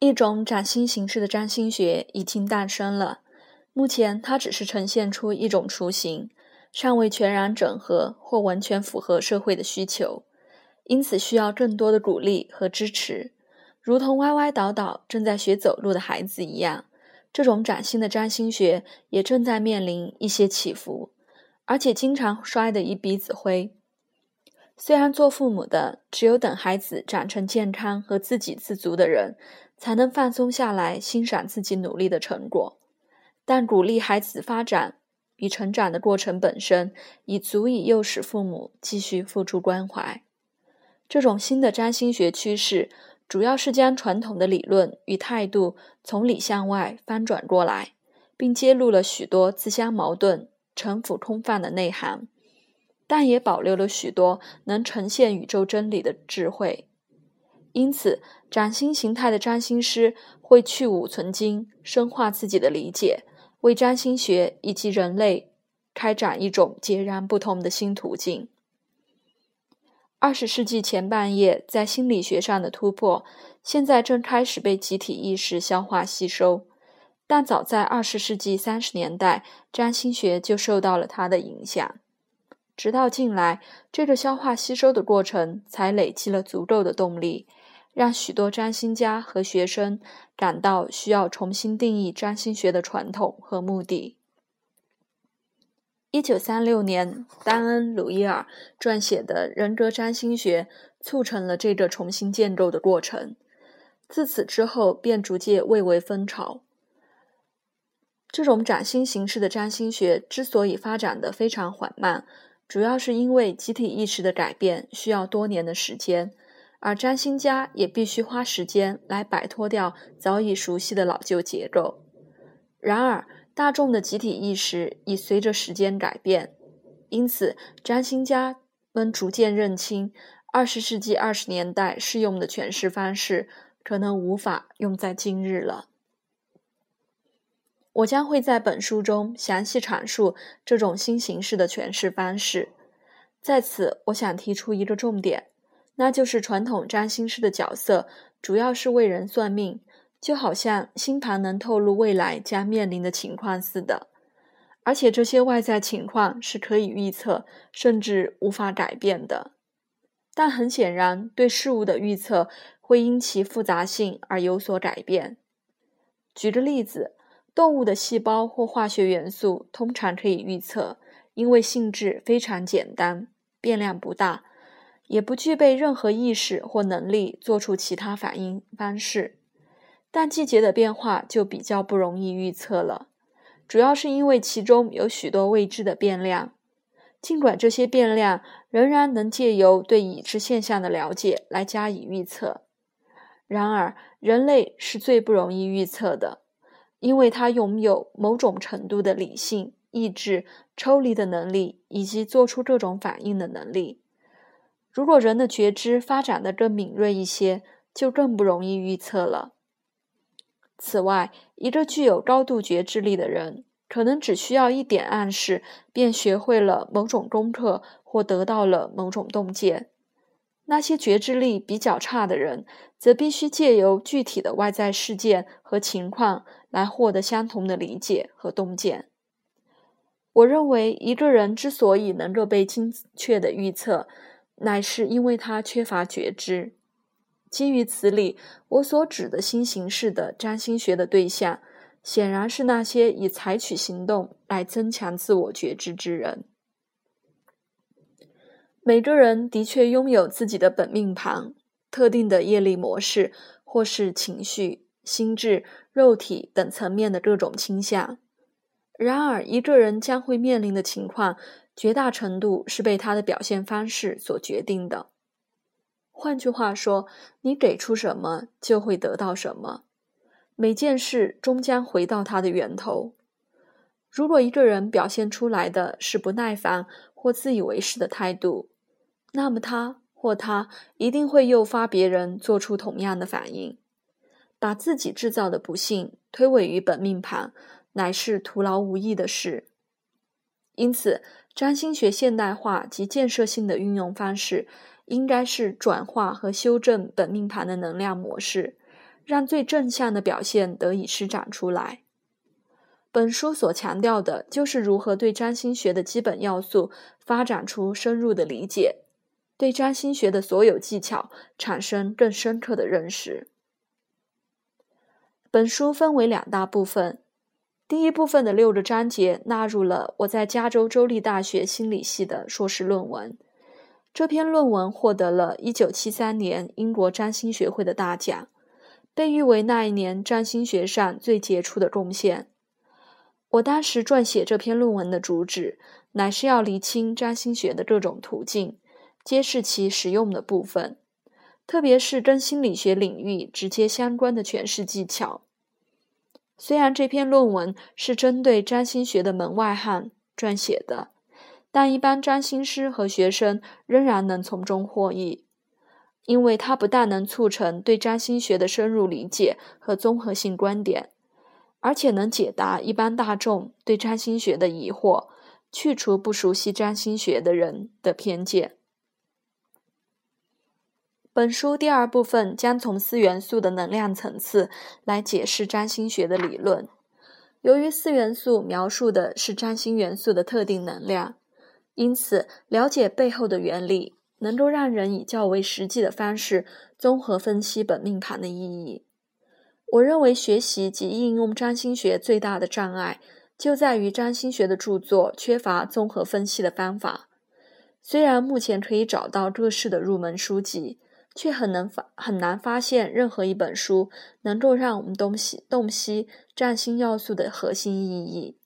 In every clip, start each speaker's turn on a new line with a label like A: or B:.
A: 一种崭新形式的占星学已经诞生了，目前它只是呈现出一种雏形，尚未全然整合或完全符合社会的需求，因此需要更多的鼓励和支持。如同歪歪倒倒正在学走路的孩子一样，这种崭新的占星学也正在面临一些起伏，而且经常摔得一鼻子灰。虽然做父母的只有等孩子长成健康和自给自足的人，才能放松下来欣赏自己努力的成果，但鼓励孩子发展与成长的过程本身，已足以诱使父母继续付出关怀。这种新的占星学趋势，主要是将传统的理论与态度从里向外翻转过来，并揭露了许多自相矛盾、城府空泛的内涵。但也保留了许多能呈现宇宙真理的智慧，因此，崭新形态的占星师会去芜存菁，深化自己的理解，为占星学以及人类开展一种截然不同的新途径。二十世纪前半叶在心理学上的突破，现在正开始被集体意识消化吸收，但早在二十世纪三十年代，占星学就受到了它的影响。直到近来，这个消化吸收的过程才累积了足够的动力，让许多占星家和学生感到需要重新定义占星学的传统和目的。一九三六年，丹恩·鲁伊尔撰写的《人格占星学》促成了这个重新建构的过程。自此之后，便逐渐蔚为风潮。这种崭新形式的占星学之所以发展的非常缓慢，主要是因为集体意识的改变需要多年的时间，而占星家也必须花时间来摆脱掉早已熟悉的老旧结构。然而，大众的集体意识已随着时间改变，因此占星家们逐渐认清，二十世纪二十年代适用的诠释方式可能无法用在今日了。我将会在本书中详细阐述这种新形式的诠释方式。在此，我想提出一个重点，那就是传统占星师的角色主要是为人算命，就好像星盘能透露未来将面临的情况似的。而且这些外在情况是可以预测，甚至无法改变的。但很显然，对事物的预测会因其复杂性而有所改变。举个例子。动物的细胞或化学元素通常可以预测，因为性质非常简单，变量不大，也不具备任何意识或能力做出其他反应方式。但季节的变化就比较不容易预测了，主要是因为其中有许多未知的变量。尽管这些变量仍然能借由对已知现象的了解来加以预测，然而人类是最不容易预测的。因为他拥有某种程度的理性、意志、抽离的能力，以及做出各种反应的能力。如果人的觉知发展的更敏锐一些，就更不容易预测了。此外，一个具有高度觉知力的人，可能只需要一点暗示，便学会了某种功课或得到了某种洞见。那些觉知力比较差的人，则必须借由具体的外在事件和情况。来获得相同的理解和洞见。我认为，一个人之所以能够被精确的预测，乃是因为他缺乏觉知。基于此理，我所指的新形式的占星学的对象，显然是那些以采取行动来增强自我觉知之人。每个人的确拥有自己的本命盘、特定的业力模式，或是情绪。心智、肉体等层面的各种倾向。然而，一个人将会面临的情况，绝大程度是被他的表现方式所决定的。换句话说，你给出什么，就会得到什么。每件事终将回到它的源头。如果一个人表现出来的是不耐烦或自以为是的态度，那么他或她一定会诱发别人做出同样的反应。把自己制造的不幸推诿于本命盘，乃是徒劳无益的事。因此，占星学现代化及建设性的运用方式，应该是转化和修正本命盘的能量模式，让最正向的表现得以施展出来。本书所强调的就是如何对占星学的基本要素发展出深入的理解，对占星学的所有技巧产生更深刻的认识。本书分为两大部分，第一部分的六个章节纳入了我在加州州立大学心理系的硕士论文。这篇论文获得了一九七三年英国占星学会的大奖，被誉为那一年占星学上最杰出的贡献。我当时撰写这篇论文的主旨，乃是要厘清占星学的各种途径，揭示其实用的部分，特别是跟心理学领域直接相关的诠释技巧。虽然这篇论文是针对占星学的门外汉撰写的，但一般占星师和学生仍然能从中获益，因为它不但能促成对占星学的深入理解和综合性观点。而且能解答一般大众对占星学的疑惑，去除不熟悉占星学的人的偏见。本书第二部分将从四元素的能量层次来解释占星学的理论。由于四元素描述的是占星元素的特定能量，因此了解背后的原理，能够让人以较为实际的方式综合分析本命盘的意义。我认为学习及应用占星学最大的障碍，就在于占星学的著作缺乏综合分析的方法。虽然目前可以找到各式的入门书籍，却很能发很难发现任何一本书能够让我们洞悉洞悉占星要素的核心意义，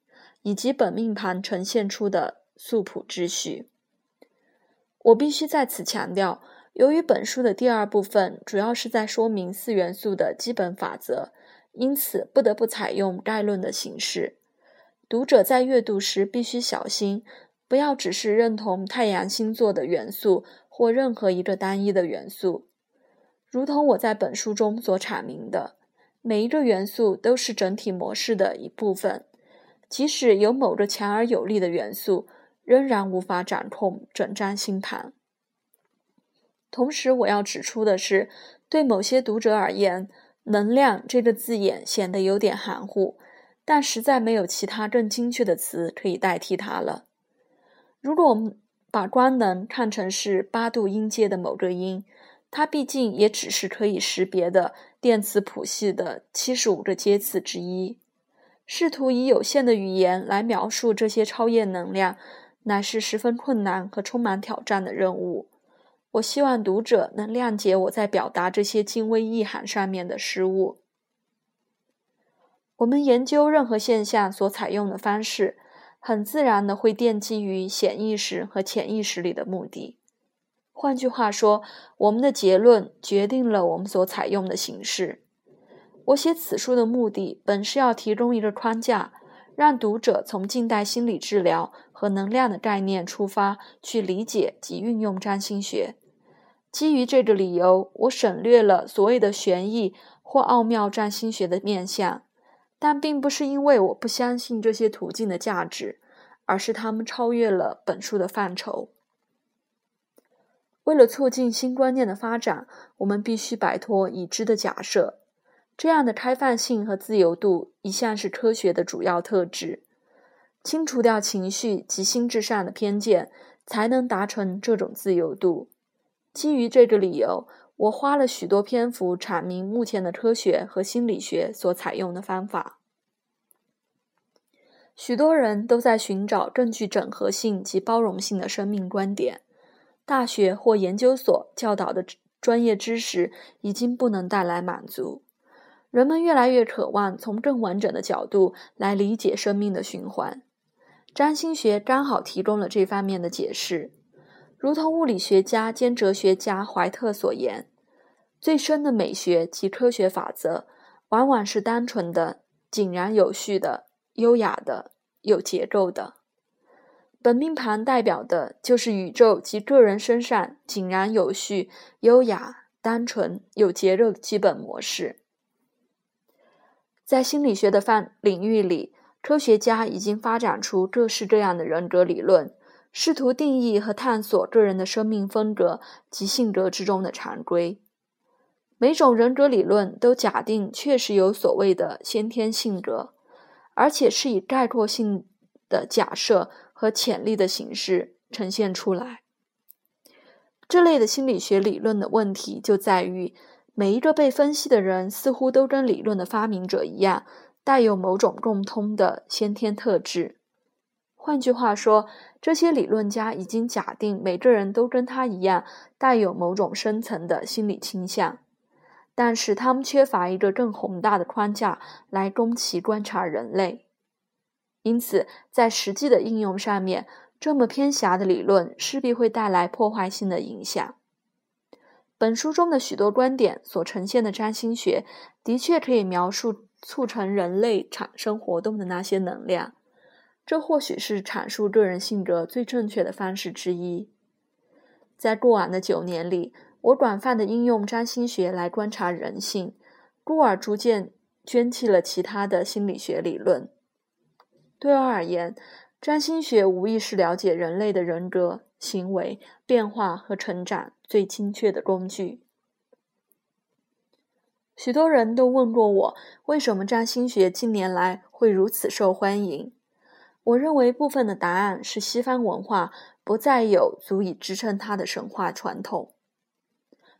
A: 以及本命盘呈现出的素朴秩序。我必须在此强调。由于本书的第二部分主要是在说明四元素的基本法则，因此不得不采用概论的形式。读者在阅读时必须小心，不要只是认同太阳星座的元素或任何一个单一的元素。如同我在本书中所阐明的，每一个元素都是整体模式的一部分，即使有某个强而有力的元素，仍然无法掌控整张星盘。同时，我要指出的是，对某些读者而言，“能量”这个字眼显得有点含糊，但实在没有其他更精确的词可以代替它了。如果我们把光能看成是八度音阶的某个音，它毕竟也只是可以识别的电磁谱系的七十五个阶次之一。试图以有限的语言来描述这些超验能量，乃是十分困难和充满挑战的任务。我希望读者能谅解我在表达这些精微意涵上面的失误。我们研究任何现象所采用的方式，很自然的会奠基于显意识和潜意识里的目的。换句话说，我们的结论决定了我们所采用的形式。我写此书的目的，本是要提供一个框架，让读者从近代心理治疗和能量的概念出发，去理解及运用占星学。基于这个理由，我省略了所谓的玄异或奥妙占星学的面相，但并不是因为我不相信这些途径的价值，而是他们超越了本书的范畴。为了促进新观念的发展，我们必须摆脱已知的假设。这样的开放性和自由度一向是科学的主要特质。清除掉情绪及心智上的偏见，才能达成这种自由度。基于这个理由，我花了许多篇幅阐明目前的科学和心理学所采用的方法。许多人都在寻找更具整合性及包容性的生命观点。大学或研究所教导的专业知识已经不能带来满足。人们越来越渴望从更完整的角度来理解生命的循环。占星学刚好提供了这方面的解释。如同物理学家兼哲学家怀特所言，最深的美学及科学法则，往往是单纯的、井然有序的、优雅的、有结构的。本命盘代表的就是宇宙及个人身上井然有序、优雅、单纯、有结构的基本模式。在心理学的范领域里，科学家已经发展出各式各样的人格理论。试图定义和探索个人的生命风格及性格之中的常规。每种人格理论都假定确实有所谓的先天性格，而且是以概括性的假设和潜力的形式呈现出来。这类的心理学理论的问题就在于，每一个被分析的人似乎都跟理论的发明者一样，带有某种共通的先天特质。换句话说，这些理论家已经假定每个人都跟他一样，带有某种深层的心理倾向。但是他们缺乏一个更宏大的框架来供其观察人类，因此在实际的应用上面，这么偏狭的理论势必会带来破坏性的影响。本书中的许多观点所呈现的占星学，的确可以描述促成人类产生活动的那些能量，这或许是阐述个人性格最正确的方式之一。在过往的九年里。我广泛的应用占星学来观察人性，故而逐渐捐弃了其他的心理学理论。对我而言，占星学无疑是了解人类的人格、行为变化和成长最精确的工具。许多人都问过我，为什么占星学近年来会如此受欢迎？我认为部分的答案是西方文化不再有足以支撑它的神话传统。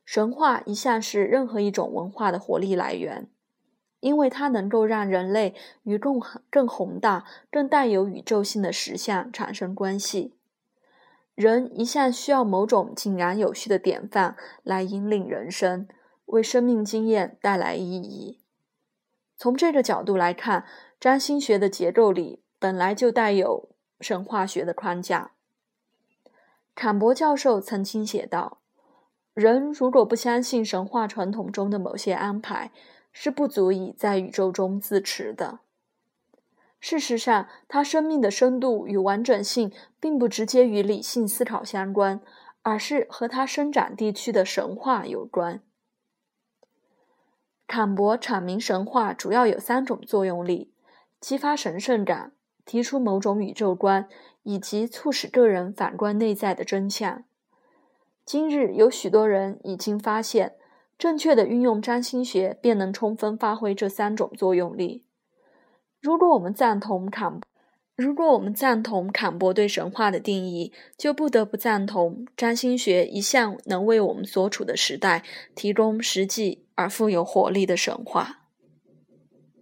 A: 神话一向是任何一种文化的活力来源，因为它能够让人类与更更宏大、更带有宇宙性的实相产生关系。人一向需要某种井然有序的典范来引领人生，为生命经验带来意义。从这个角度来看，占星学的结构里本来就带有神话学的框架。坎伯教授曾经写道。人如果不相信神话传统中的某些安排，是不足以在宇宙中自持的。事实上，他生命的深度与完整性并不直接与理性思考相关，而是和他生长地区的神话有关。坎伯阐明神话主要有三种作用力：激发神圣感、提出某种宇宙观，以及促使个人反观内在的真相。今日有许多人已经发现，正确的运用占星学便能充分发挥这三种作用力。如果我们赞同坎，如果我们赞同坎伯对神话的定义，就不得不赞同占星学一向能为我们所处的时代提供实际而富有活力的神话。